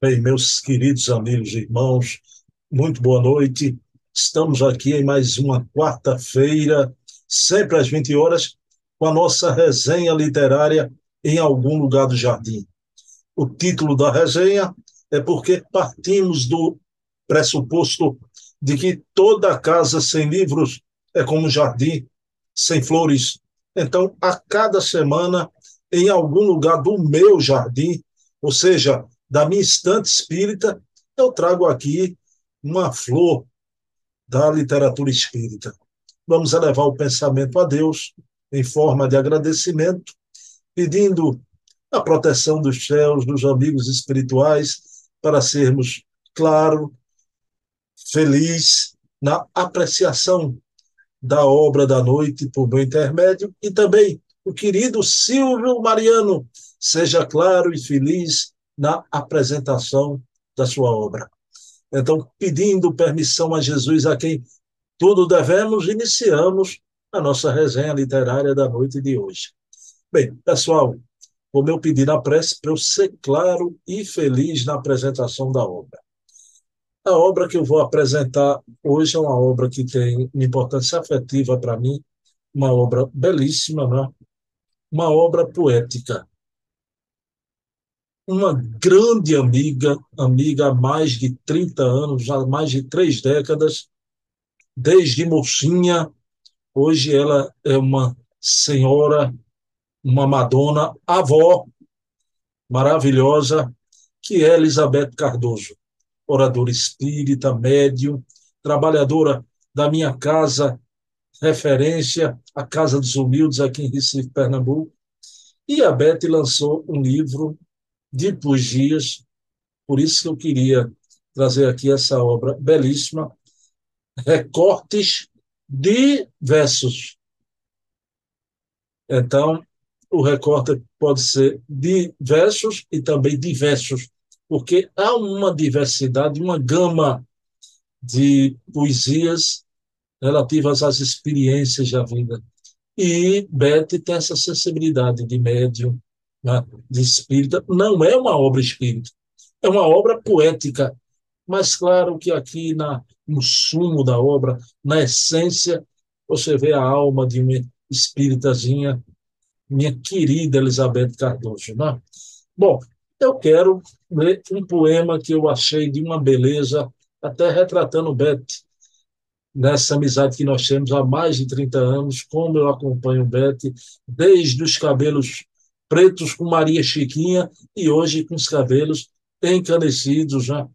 Bem, meus queridos amigos e irmãos, muito boa noite. Estamos aqui em mais uma quarta-feira, sempre às 20 horas, com a nossa resenha literária em algum lugar do jardim. O título da resenha é porque partimos do pressuposto de que toda casa sem livros é como um jardim sem flores. Então, a cada semana, em algum lugar do meu jardim, ou seja, da minha estante espírita, eu trago aqui uma flor da literatura espírita. Vamos elevar o pensamento a Deus em forma de agradecimento, pedindo a proteção dos céus, dos amigos espirituais, para sermos, claro, felizes na apreciação da obra da noite por meu intermédio e também o querido Silvio Mariano, seja claro e feliz na apresentação da sua obra. Então, pedindo permissão a Jesus, a quem tudo devemos, iniciamos a nossa resenha literária da noite de hoje. Bem, pessoal, como eu pedi na prece, para eu ser claro e feliz na apresentação da obra. A obra que eu vou apresentar hoje é uma obra que tem importância afetiva para mim, uma obra belíssima, né? uma obra poética uma grande amiga, amiga há mais de 30 anos, já há mais de três décadas, desde mocinha. Hoje ela é uma senhora, uma madona, avó maravilhosa, que é Elizabeth Cardoso, oradora espírita, médium, trabalhadora da minha casa, referência, a Casa dos Humildes, aqui em Recife, Pernambuco. E a Beth lançou um livro de poesias. Por isso que eu queria trazer aqui essa obra belíssima, recortes de versos. Então, o recorte pode ser de versos e também diversos, porque há uma diversidade, uma gama de poesias relativas às experiências da vida. E Beth tem essa sensibilidade de médium, né, de espírita, não é uma obra espírita, é uma obra poética. Mas claro que aqui na, no sumo da obra, na essência, você vê a alma de uma espíritazinha, minha querida Elizabeth Cardoso. Né? Bom, eu quero ler um poema que eu achei de uma beleza, até retratando Beth, nessa amizade que nós temos há mais de 30 anos, como eu acompanho Beth, desde os cabelos pretos com Maria Chiquinha e hoje com os cabelos encanecidos já.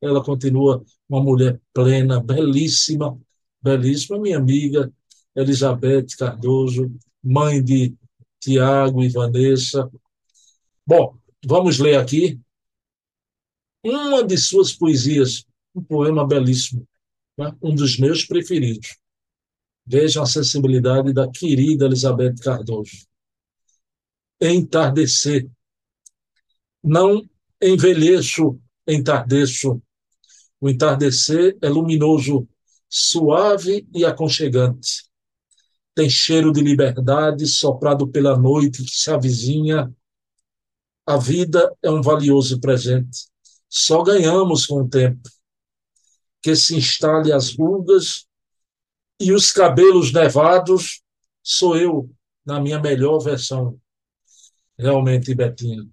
Ela continua uma mulher plena, belíssima, belíssima, minha amiga Elizabeth Cardoso, mãe de Tiago e Vanessa. Bom, vamos ler aqui uma de suas poesias, um poema belíssimo, né? um dos meus preferidos. Vejam a sensibilidade da querida Elizabeth Cardoso entardecer. Não envelheço, entardeço. O entardecer é luminoso, suave e aconchegante. Tem cheiro de liberdade soprado pela noite que se avizinha. A vida é um valioso presente. Só ganhamos com o tempo. Que se instale as rugas e os cabelos nevados, sou eu, na minha melhor versão realmente, Betinho,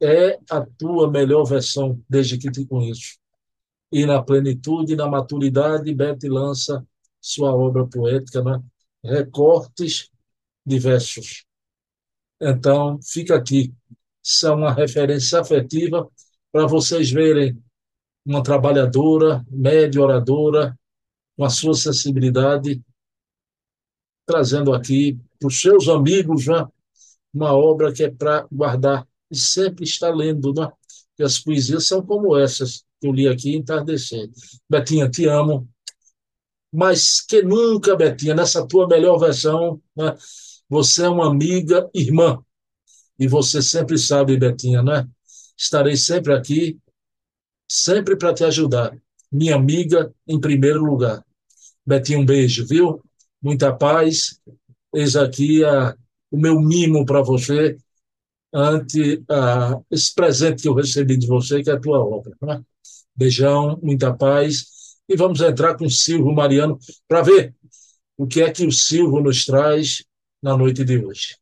é a tua melhor versão desde que te conheço. E na plenitude e na maturidade, Bete lança sua obra poética, né? recortes diversos. Então, fica aqui. Isso é uma referência afetiva para vocês verem uma trabalhadora, média oradora, com a sua sensibilidade, trazendo aqui para os seus amigos, né? Uma obra que é para guardar e sempre estar lendo, né? E as poesias são como essas que eu li aqui entardecer. Betinha, te amo. Mas que nunca, Betinha, nessa tua melhor versão, né? você é uma amiga, irmã. E você sempre sabe, Betinha, né? Estarei sempre aqui, sempre para te ajudar. Minha amiga em primeiro lugar. Betinha, um beijo, viu? Muita paz. Eis aqui a o meu mimo para você ante esse presente que eu recebi de você, que é a tua obra. Né? Beijão, muita paz. E vamos entrar com o Silvio Mariano para ver o que é que o Silvio nos traz na noite de hoje.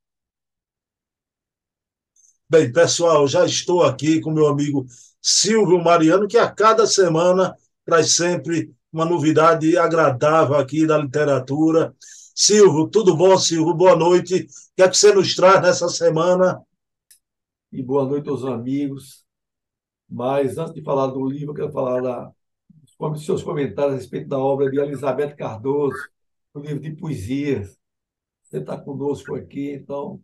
Bem, pessoal, já estou aqui com meu amigo Silvio Mariano, que a cada semana traz sempre uma novidade agradável aqui da literatura. Silvio, tudo bom, Silvio? Boa noite. O que é que você nos traz nessa semana? E boa noite aos amigos. Mas antes de falar do livro, eu quero falar da, dos seus comentários a respeito da obra de Elizabeth Cardoso, o livro de poesias. Você está conosco aqui, então.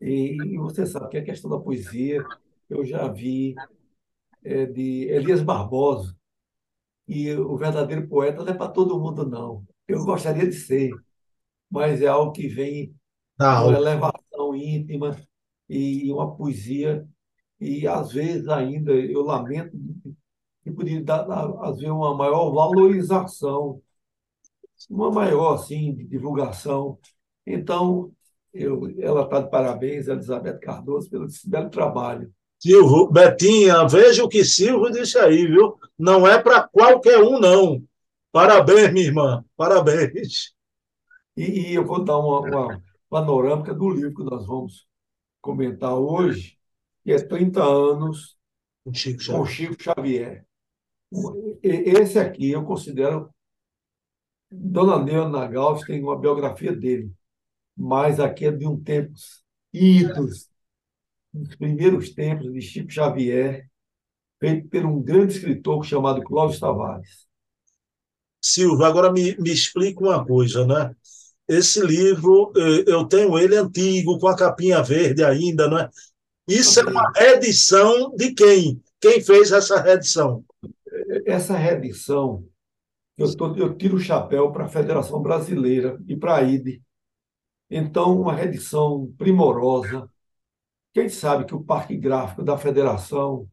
E, e, você sabe que a questão da poesia eu já vi é, de Elias Barbosa. E o verdadeiro poeta não é para todo mundo, não. Eu gostaria de ser, mas é algo que vem ah, uma elevação íntima e uma poesia. E às vezes ainda eu lamento que poderia dar, às vezes, uma maior valorização, uma maior assim, de divulgação. Então, eu, ela está de parabéns, Elizabeth Cardoso, pelo belo trabalho. Silvio, Betinha, veja o que Silvio disse aí, viu? Não é para qualquer um, não. Parabéns, minha irmã, parabéns. E, e eu vou dar uma, uma, panorâmica do livro que nós vamos comentar hoje, que é 30 anos com Chico Xavier. Com Chico Xavier. Esse aqui eu considero. Dona Neona Nagal tem uma biografia dele, mas aqui é de um tempos idos, nos primeiros tempos de Chico Xavier, feito por um grande escritor chamado Clóvis Tavares. Silvio, agora me, me explica uma coisa, né? Esse livro, eh, eu tenho ele antigo, com a capinha verde ainda, não é? Isso é uma reedição de quem? Quem fez essa reedição? Essa reedição, eu, tô, eu tiro o chapéu para a Federação Brasileira e para a IDE. Então, uma reedição primorosa. Quem sabe que o Parque Gráfico da Federação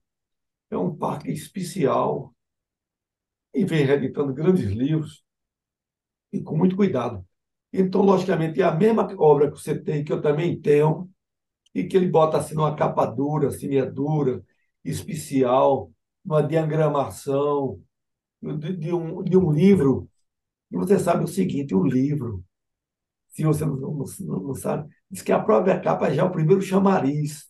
é um parque especial e vem reeditando grandes livros e com muito cuidado. Então, logicamente, é a mesma obra que você tem, que eu também tenho, e que ele bota assim numa capa dura, dura, especial, uma diagramação de, de, um, de um livro. E você sabe o seguinte: o livro, se você não, não, não sabe, diz que a própria capa já é o primeiro chamariz.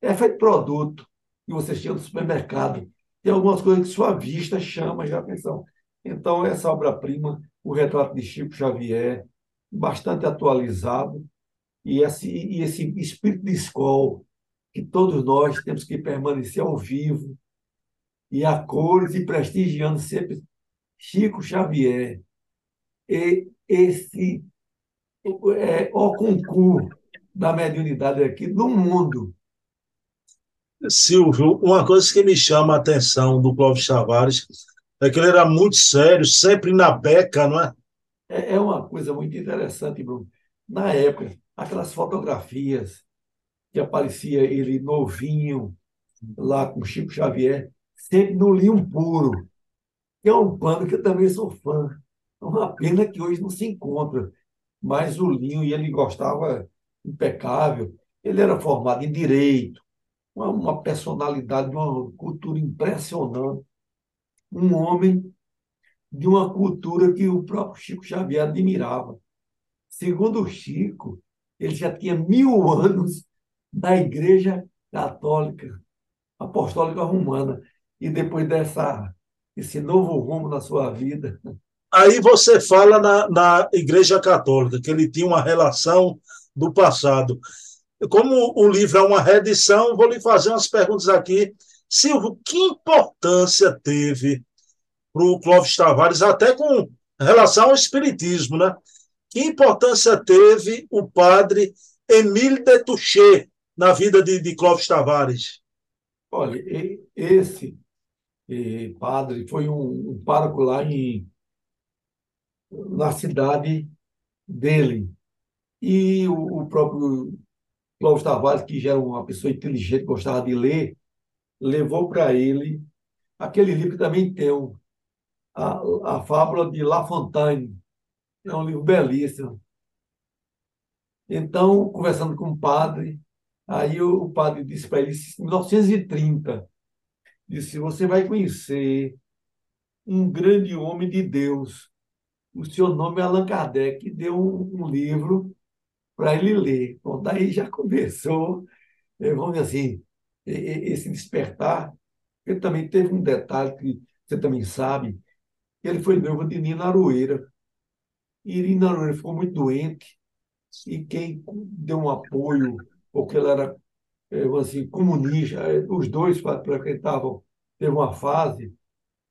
É feito produto, e você chega no supermercado, tem algumas coisas que sua vista chama já a atenção. Então, essa obra-prima o retrato de Chico Xavier, bastante atualizado, e esse, e esse espírito de escola que todos nós temos que permanecer ao vivo e a cores e prestigiando sempre Chico Xavier. E esse é, o concurso da mediunidade aqui no mundo. Silvio, uma coisa que me chama a atenção do Clóvis Tavares ele era muito sério, sempre na beca, não é? É, é uma coisa muito interessante, Bruno. Na época, aquelas fotografias que aparecia ele novinho, lá com Chico Xavier, sempre no linho puro, que é um pano que eu também sou fã. É uma pena que hoje não se encontra, mas o linho, e ele gostava impecável. Ele era formado em direito, uma, uma personalidade, uma cultura impressionante um homem de uma cultura que o próprio Chico Xavier admirava. Segundo o Chico, ele já tinha mil anos na Igreja Católica Apostólica Romana. E depois dessa, esse novo rumo na sua vida. Aí você fala na, na Igreja Católica, que ele tinha uma relação do passado. Como o livro é uma reedição, vou lhe fazer umas perguntas aqui Silvio, que importância teve para o Clóvis Tavares, até com relação ao espiritismo, né? Que importância teve o padre Emile de Touché na vida de, de Clóvis Tavares? Olha, esse padre foi um, um pároco lá em, na cidade dele. E o, o próprio Clóvis Tavares, que já era uma pessoa inteligente, gostava de ler, levou para ele aquele livro também tem a, a Fábula de La Fontaine. É um livro belíssimo. Então, conversando com o padre, Aí o, o padre disse para ele, em 1930, disse, você vai conhecer um grande homem de Deus. O seu nome é Allan Kardec, deu um, um livro para ele ler. Bom, daí já começou, eh, vamos dizer assim, esse despertar. Ele também teve um detalhe que você também sabe, ele foi noivo de Nina Aroeira. E Nina Aroeira ficou muito doente, e quem deu um apoio, porque ela era eh, assim, comunista, eh, os dois frequentavam, teve uma fase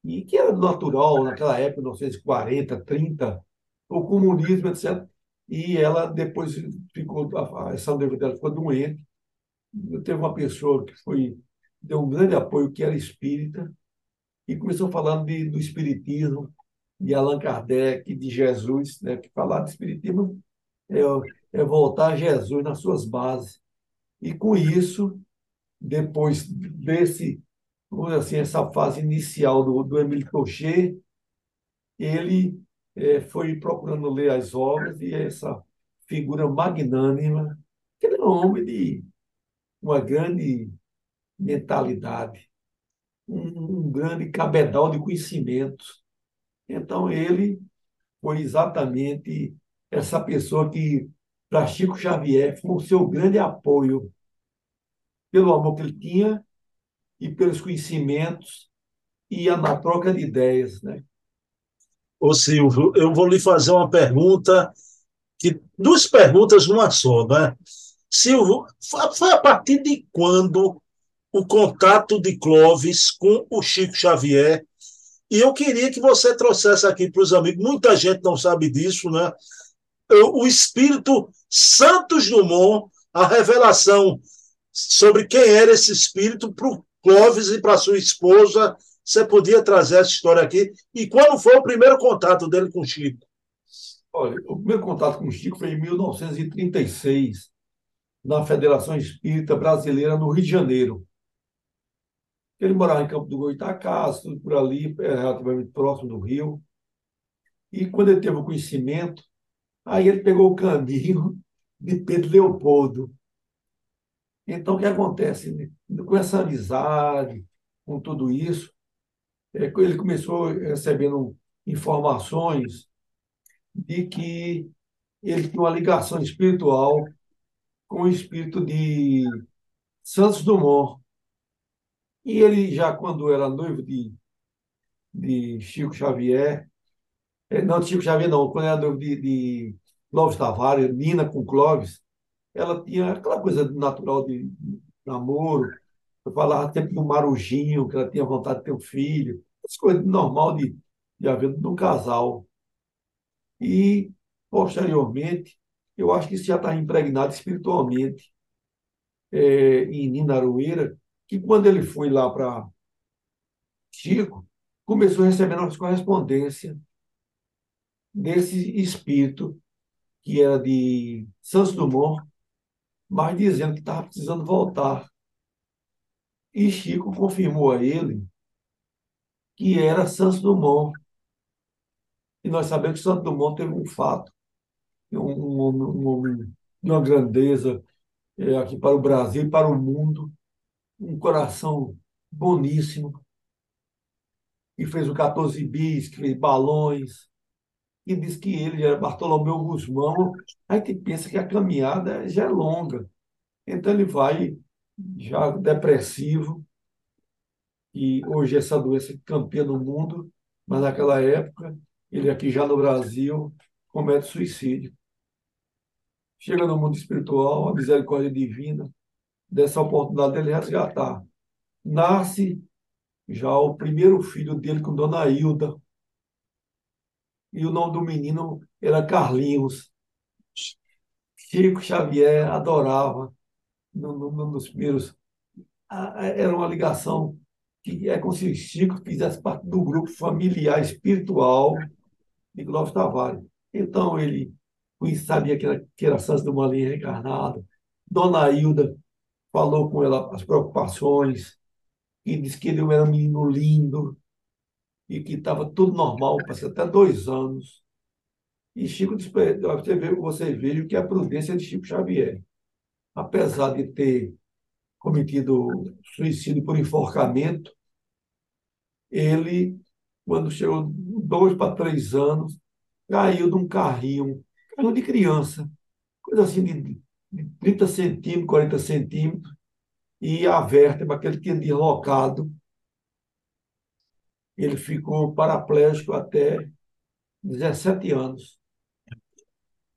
e que era natural naquela época, 1940, 30, o comunismo, etc. E ela depois ficou, essa noiva dela ficou doente. Teve uma pessoa que foi, deu um grande apoio, que era espírita, e começou falando de, do espiritismo, de Allan Kardec, de Jesus, né? que falar de espiritismo é, é voltar a Jesus nas suas bases. E com isso, depois desse assim, essa fase inicial do, do Emile Cochet, ele é, foi procurando ler as obras e essa figura magnânima, que ele era um homem de uma grande mentalidade, um, um grande cabedal de conhecimentos. Então, ele foi exatamente essa pessoa que, para Chico Xavier, foi o seu grande apoio, pelo amor que ele tinha e pelos conhecimentos e na troca de ideias. Né? Ô Silvio, eu vou lhe fazer uma pergunta, que duas perguntas numa só, né? Silvio, foi a partir de quando o contato de Clóvis com o Chico Xavier? E eu queria que você trouxesse aqui para os amigos, muita gente não sabe disso, né? O espírito Santos Dumont, a revelação sobre quem era esse espírito para o Clóvis e para sua esposa. Você podia trazer essa história aqui? E quando foi o primeiro contato dele com o Chico? Olha, o primeiro contato com o Chico foi em 1936, na Federação Espírita Brasileira, no Rio de Janeiro. Ele morava em Campo do Goitacás, tudo por ali, é relativamente próximo do Rio. E quando ele teve o conhecimento, aí ele pegou o caminho de Pedro Leopoldo. Então, o que acontece? Com essa amizade, com tudo isso, é, ele começou recebendo informações de que ele tinha uma ligação espiritual com o espírito de Santos Dumont. E ele já, quando era noivo de, de Chico Xavier, é, não de Chico Xavier não, quando era noivo de, de Clóvis Tavares, Nina com Clóvis, ela tinha aquela coisa natural de namoro. Eu falava sempre do marujinho, que ela tinha vontade de ter um filho. As coisas normal de, de haver num casal. E, posteriormente, eu acho que isso já está impregnado espiritualmente é, em Nina Aroeira, que quando ele foi lá para Chico, começou a receber novas correspondências desse espírito que era de Santos Dumont, mas dizendo que estava precisando voltar. E Chico confirmou a ele que era Santos Dumont. E nós sabemos que Santos Dumont teve um fato, um, um, um, uma grandeza é, aqui para o Brasil e para o mundo, um coração boníssimo, e fez o 14 bis, que fez balões, e diz que ele era Bartolomeu Guzmão, aí que pensa que a caminhada já é longa. Então ele vai já depressivo, e hoje essa doença é campeã no mundo, mas naquela época, ele aqui já no Brasil, comete suicídio. Chega no mundo espiritual, a misericórdia divina, dessa oportunidade dele resgatar. Nasce já o primeiro filho dele com Dona Hilda, e o nome do menino era Carlinhos. Chico Xavier adorava, no, no, nos primeiros. Era uma ligação que é como se Chico fizesse parte do grupo familiar espiritual de Clóvis Tavares. Então, ele sabia que era, que era Santos do Malinha reencarnado. Dona Hilda falou com ela as preocupações, e disse que ele era um menino lindo, e que estava tudo normal, passei até dois anos. E Chico disse você, vê, você veja que é a prudência de Chico Xavier. apesar de ter cometido suicídio por enforcamento, ele, quando chegou dois para três anos, caiu de um carrinho, carrinho de criança, coisa assim de, de 30 centímetros, 40 centímetros, e a vértebra que ele tinha deslocado, ele ficou paraplégico até 17 anos.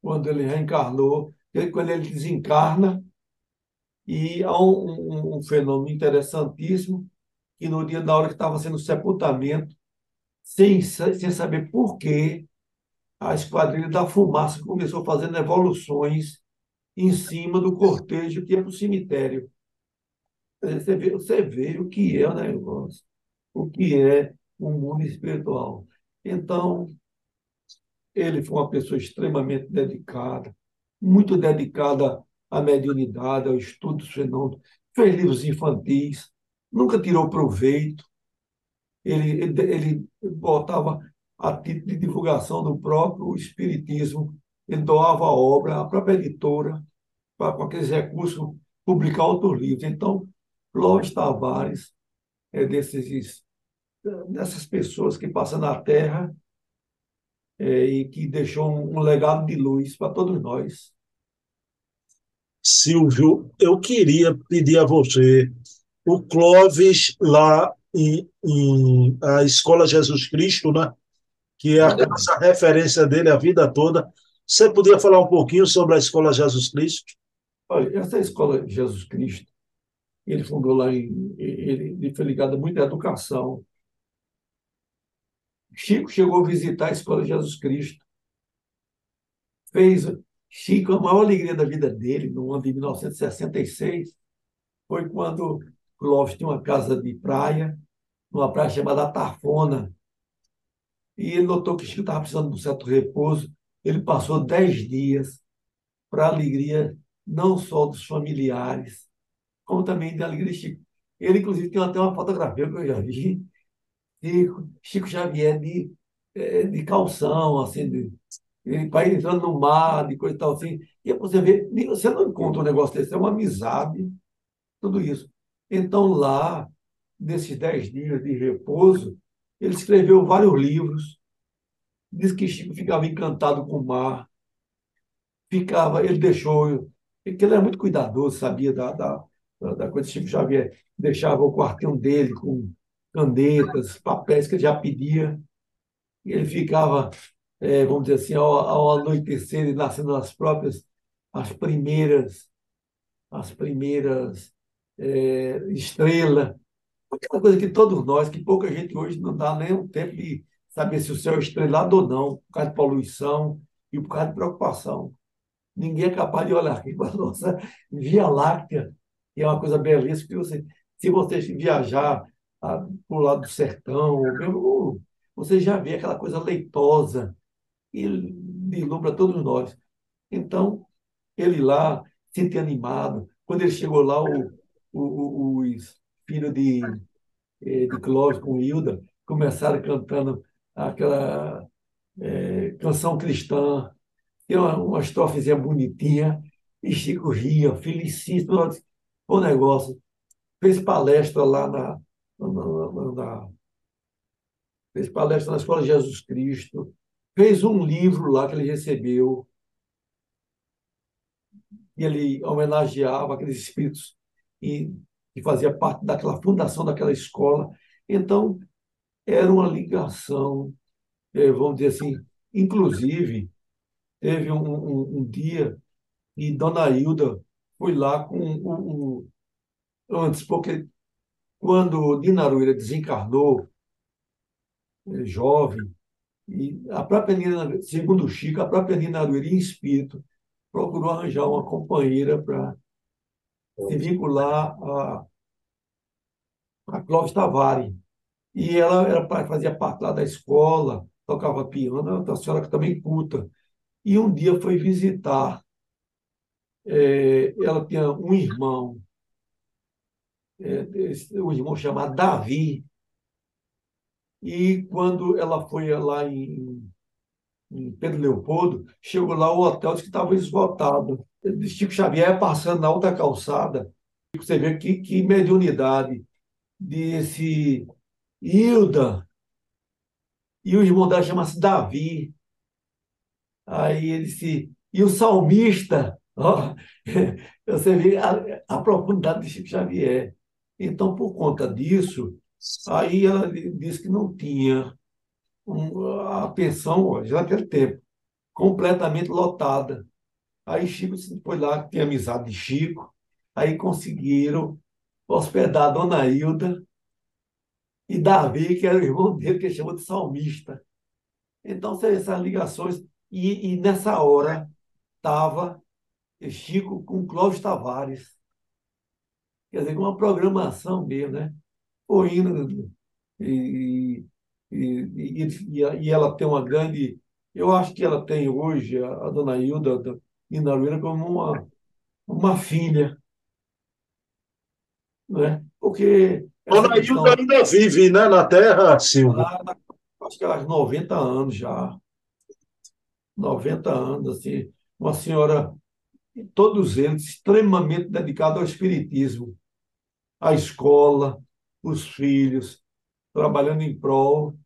Quando ele reencarnou, quando ele desencarna, e há um, um, um fenômeno interessantíssimo, que no dia da hora que estava sendo sepultamento, sem, sem saber por quê, a Esquadrilha da Fumaça começou fazendo evoluções em cima do cortejo que ia para o cemitério. Você vê, você vê o que é o negócio, o que é o mundo espiritual. Então, ele foi uma pessoa extremamente dedicada, muito dedicada à mediunidade, ao estudo dos fenômenos, fez livros infantis, nunca tirou proveito. Ele, ele, ele botava a título de divulgação do próprio Espiritismo, ele doava a obra, a própria editora, para, com aqueles recursos, publicar outros livros. Então, Clóvis Tavares é desses, dessas pessoas que passam na Terra é, e que deixou um, um legado de luz para todos nós. Silvio, eu queria pedir a você, o Clóvis lá em, em a Escola Jesus Cristo, né? Que é a essa referência dele a vida toda. Você podia falar um pouquinho sobre a Escola Jesus Cristo? Olha, essa Escola Jesus Cristo, ele fundou lá em. Ele, ele foi ligado muito à educação. Chico chegou a visitar a Escola Jesus Cristo. Fez. Chico, a maior alegria da vida dele, no ano de 1966, foi quando Clóvis tinha uma casa de praia, numa praia chamada Tarfona, e ele notou que Chico estava precisando de um certo repouso. Ele passou dez dias para a alegria não só dos familiares, como também da alegria de Chico. Ele, inclusive, tem até uma fotografia que eu já vi, Chico, Chico Xavier de, eh, de calção, assim, de, ele vai entrando no mar, de coisa e tal assim. E você vê, você não encontra um negócio desse, é uma amizade, tudo isso. Então, lá, nesses dez dias de repouso, ele escreveu vários livros. Diz que Chico ficava encantado com o mar. Ficava, ele deixou, ele era muito cuidadoso, sabia da, da, da coisa de Chico Xavier. Deixava o quartinho dele com canetas, papéis que ele já pedia. E ele ficava, é, vamos dizer assim, ao, ao anoitecer e nascendo as próprias, as primeiras, as primeiras é, estrelas Aquela coisa que todos nós, que pouca gente hoje não dá nem o tempo de saber se o céu é estrelado ou não, por causa de poluição e por causa de preocupação. Ninguém é capaz de olhar aqui para a nossa Via Láctea, que é uma coisa belíssima, que você, se você viajar ah, para o lado do sertão, mesmo, você já vê aquela coisa leitosa e deslumbra todos nós. Então, ele lá, se animado. Quando ele chegou lá, o, o, os filho de, eh, de Clóvis com Hilda, começaram cantando aquela é, canção cristã, tem uma, uma estrofezinha bonitinha, e Chico ria, felicíssimo, o negócio. Fez palestra lá na, na, na, na, fez palestra na Escola Jesus Cristo, fez um livro lá que ele recebeu, e ele homenageava aqueles espíritos e que fazia parte daquela fundação daquela escola. Então, era uma ligação, é, vamos dizer assim, inclusive, teve um, um, um dia e Dona Hilda foi lá com o, o antes, porque quando Dinaruira desencarnou, é, jovem, e a própria Nina, segundo o Chico, a própria Nina Aruira, em espírito, procurou arranjar uma companheira para se vincular a, a Clóvis Tavares. E ela era, fazia parte lá da escola, tocava piano, uma senhora que também culta. E um dia foi visitar. É, ela tinha um irmão, é, um irmão chamado Davi. E quando ela foi lá em, em Pedro Leopoldo, chegou lá, o hotel disse que estava esgotado. Chico Xavier passando na alta calçada, você vê que, que mediunidade desse Hilda, e o irmão dela chama-se Davi. Aí ele disse, e o salmista, ó, você vê a, a profundidade de Chico Xavier. Então, por conta disso, aí ela disse que não tinha a pensão, já naquele tempo, completamente lotada. Aí Chico foi lá, tinha amizade de Chico, aí conseguiram hospedar a Dona Hilda e Davi, que era o irmão dele, que chamou de salmista. Então, essas ligações. E, e nessa hora estava Chico com Clóvis Tavares. Quer dizer, uma programação mesmo, né? Foi indo e, e, e, e, ela tem uma grande. Eu acho que ela tem hoje, a, a dona Hilda Inaruíra, como uma, uma filha. Né? Porque. Dona questão, Hilda ainda vive né, na Terra, Silvio? acho que ela tem 90 anos já. 90 anos, assim. Uma senhora, todos eles extremamente dedicados ao espiritismo, à escola, os filhos, trabalhando em prol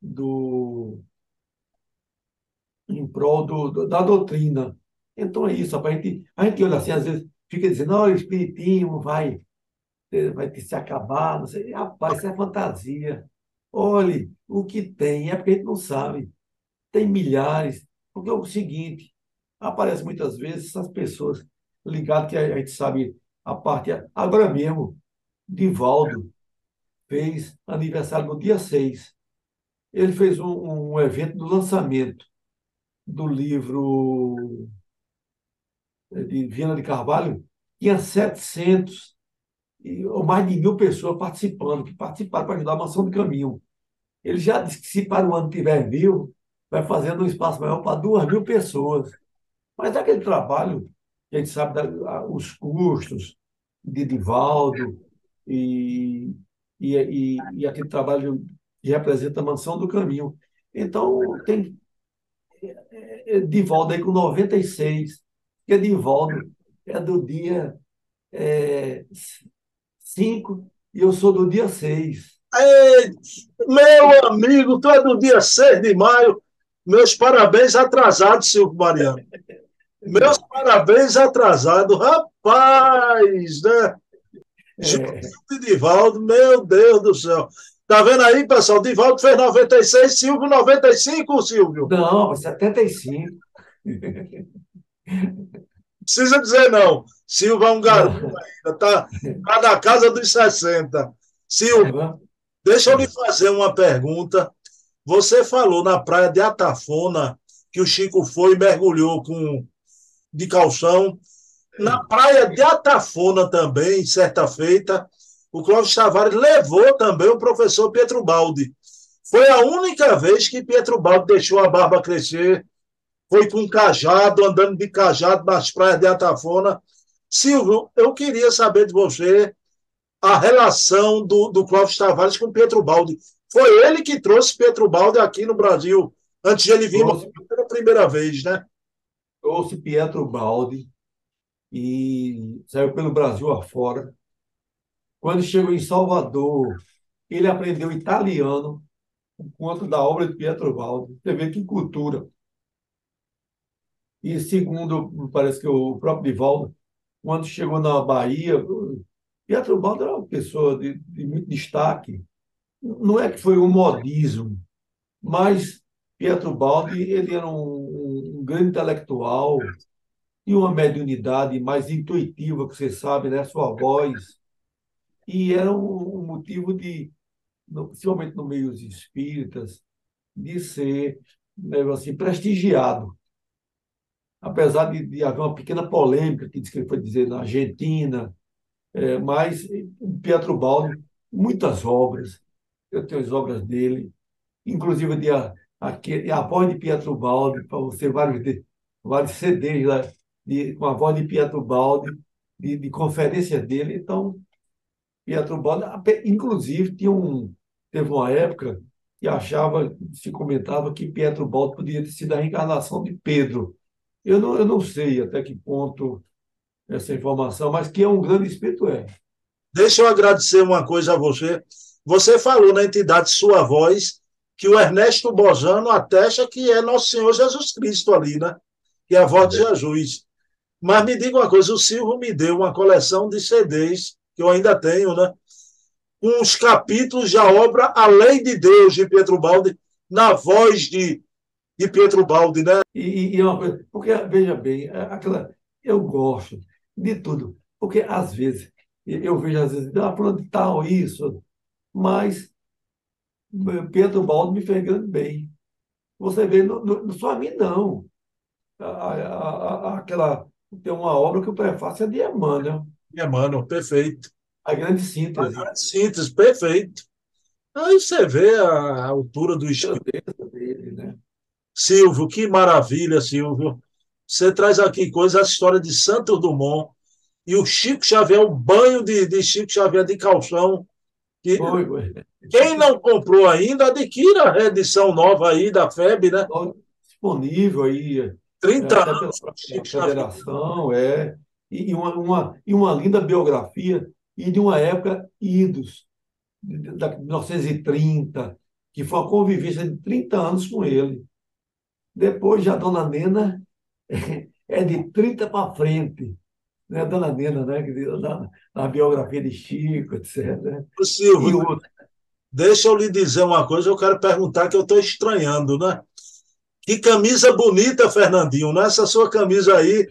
do em prol do, da doutrina. Então é isso, a gente, a gente olha assim, às vezes fica dizendo, olha, o espiritismo vai, eh, vai se acabar, não sei. Rapaz, isso é fantasia. Olhe o que tem, é porque a gente não sabe. Tem milhares, porque é o seguinte, aparece muitas vezes essas pessoas ligadas que a gente sabe a parte. Agora mesmo, Divaldo, fez aniversário no dia 6. Ele fez um, um evento do lançamento do livro de Viana de Carvalho, tinha 700 ou mais de mil pessoas participando, que participaram para ajudar a Mansão do Caminho. Ele já disse que se para o ano tiver mil, vai fazendo um espaço maior para duas mil pessoas. Mas aquele trabalho, a gente sabe da, os custos de Divaldo e e, e, e aquele trabalho que representa a mansão do caminho. Então, tem é, é, Divaldo aí com 96, porque Divaldo é do dia é, 5 e eu sou do dia 6. Ei, meu amigo, tu é do dia 6 de maio. Meus parabéns atrasados, Silvio Mariano. Meus parabéns atrasados. Rapaz, né? É. Divaldo, meu Deus do céu. Tá vendo aí, pessoal? Divaldo fez 96, Silvio 95, Silvio? Não, 75. Precisa dizer não. Silvio é um garoto ainda, tá, tá na casa dos 60. Silvio, é deixa eu lhe fazer uma pergunta. Você falou na praia de Atafona que o Chico foi e mergulhou com de calção na praia de Atafona também, certa feita, o Clóvis Tavares levou também o professor Pietro Baldi. Foi a única vez que Pietro Baldi deixou a barba crescer, foi com cajado, andando de cajado nas praias de Atafona. Silvio, eu queria saber de você a relação do, do Clóvis Tavares com Pietro Baldi. Foi ele que trouxe Pietro Baldi aqui no Brasil, antes de ele vir pela primeira vez, né? Trouxe Pietro Baldi, e saiu pelo Brasil afora. Quando chegou em Salvador, ele aprendeu italiano por conta da obra de Pietro Baldi. Você vê que cultura. E segundo, parece que o próprio Divaldo, quando chegou na Bahia, Pietro Baldi era uma pessoa de, de muito destaque. Não é que foi um modismo, mas Pietro Baldi ele era um, um grande intelectual, e uma mediunidade mais intuitiva, que você sabe, né? Sua voz. E era um, um motivo de, principalmente no meio dos espíritas, de ser né, assim, prestigiado. Apesar de, de, haver uma pequena polêmica que diz que ele foi dizer na Argentina, é, mas Pietro Baldi, muitas obras, eu tenho as obras dele, inclusive de a, a, voz de Pietro Baldi, para você vários, vários CDs lá, de, com a voz de Pietro Baldi, de, de conferência dele. Então, Pietro Baldi, inclusive, tinha um, teve uma época e achava, se comentava que Pietro Baldo podia ter sido a reencarnação de Pedro. Eu não, eu não sei até que ponto essa informação, mas que é um grande espírito é. Deixa eu agradecer uma coisa a você. Você falou na entidade Sua Voz que o Ernesto Bojano atesta que é Nosso Senhor Jesus Cristo ali, né? Que é a voz de é. Jesus. Mas me diga uma coisa, o Silvio me deu uma coleção de CDs, que eu ainda tenho, né? Com os capítulos da obra A Lei de Deus, de Pietro Baldi, na voz de, de Pietro Baldi, né? E, e é uma coisa, porque, veja bem, é aquela, eu gosto de tudo, porque às vezes, eu vejo às vezes, ah, onde tal, isso, mas Pedro Baldo me fez grande bem. Você vê, não, não só a mim, não. A, a, a, aquela, tem uma obra que o prefácio é de Emmanuel. Emmanuel, perfeito. A grande síntese. A grande síntese, perfeito. Aí você vê a altura do espírito. Silvio, que maravilha, Silvio. Você traz aqui coisas, a história de Santos Dumont e o Chico Xavier, o banho de, de Chico Xavier de calção. Que, foi. Quem não comprou ainda, adquira a edição nova aí da FEB, né? Disponível aí. 30 é, anos. Pela federação, é. E uma, uma, e uma linda biografia, e de uma época idos, de 1930, que foi uma convivência de 30 anos com ele. Depois, já a dona Nena é de 30 para frente. Né? A dona Nena, né? na, na biografia de Chico, etc. Silvio, e outro, Deixa eu lhe dizer uma coisa, eu quero perguntar que eu estou estranhando, né? Que camisa bonita, Fernandinho, né? Essa sua camisa aí.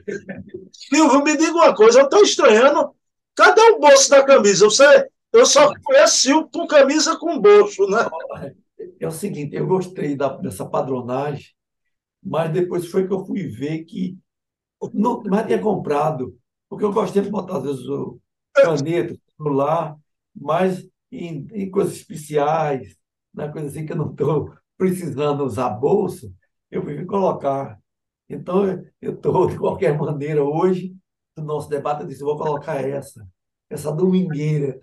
Silvio, me diga uma coisa, eu estou estranhando. Cadê o bolso da camisa? Você, eu só conheço Silvio com camisa com bolso, né? É o seguinte, eu gostei da, dessa padronagem, mas depois foi que eu fui ver que não mais tinha comprado, porque eu gostei de botar, às vezes, o caneta, celular, mas em, em coisas especiais, na coisa assim que eu não estou precisando usar bolsa, eu vim colocar. Então, eu estou, de qualquer maneira, hoje, no nosso debate, eu disse, vou colocar essa, essa domingueira.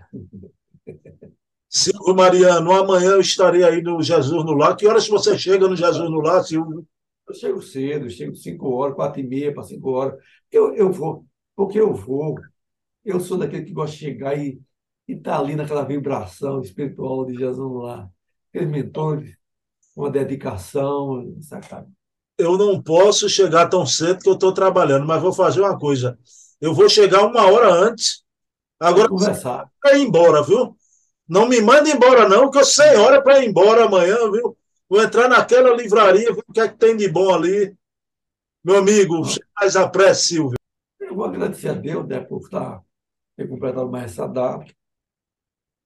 Silvio Mariano, amanhã eu estarei aí no Jesus no Lar. Que horas você chega no Jesus no Lar, Silvio? Eu chego cedo, eu chego 5 horas, quatro e meia para 5 horas. Eu, eu vou, porque eu vou. Eu sou daquele que gosta de chegar e e está ali naquela vibração espiritual de Jesus lá. Aqueles mentores, uma dedicação, sabe? Eu não posso chegar tão cedo que eu estou trabalhando, mas vou fazer uma coisa. Eu vou chegar uma hora antes. Agora. Para ir embora, viu? Não me manda embora, não, que eu sei hora para ir embora amanhã, viu? Vou entrar naquela livraria, ver o que é que tem de bom ali. Meu amigo, faz a pré, Silvio. Eu vou agradecer a Deus né, por estar ter completado mais essa data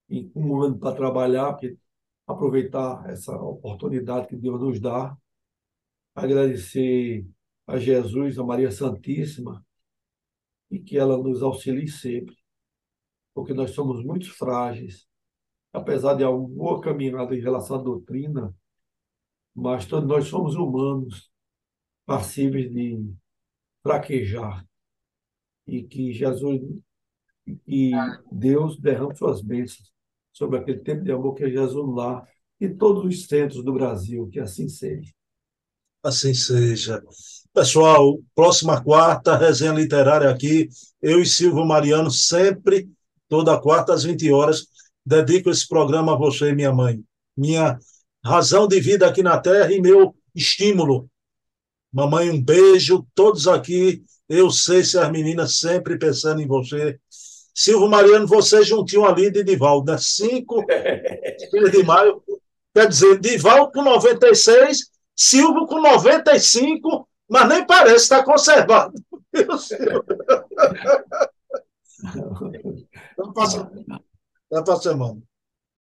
em um ano para trabalhar, porque aproveitar essa oportunidade que Deus nos dá, agradecer a Jesus, a Maria Santíssima, e que ela nos auxilie sempre, porque nós somos muito frágeis, apesar de alguma boa caminhada em relação à doutrina, mas todos nós somos humanos, passíveis de fraquejar, e que Jesus e Deus derrame suas bênçãos sobre aquele tempo de amor que é Jesus lá e todos os centros do Brasil, que assim seja. Assim seja. Pessoal, próxima quarta, resenha literária aqui, eu e Silvio Mariano, sempre, toda quarta às 20 horas, dedico esse programa a você, minha mãe. Minha razão de vida aqui na Terra e meu estímulo. Mamãe, um beijo, todos aqui. Eu sei se as meninas sempre pensando em você. Silvio Mariano, você juntinho ali de Divaldo, né? 5 de maio. Quer dizer, Divaldo com 96, Silvio com 95, mas nem parece estar conservado. Vamos passar. Vai para semana.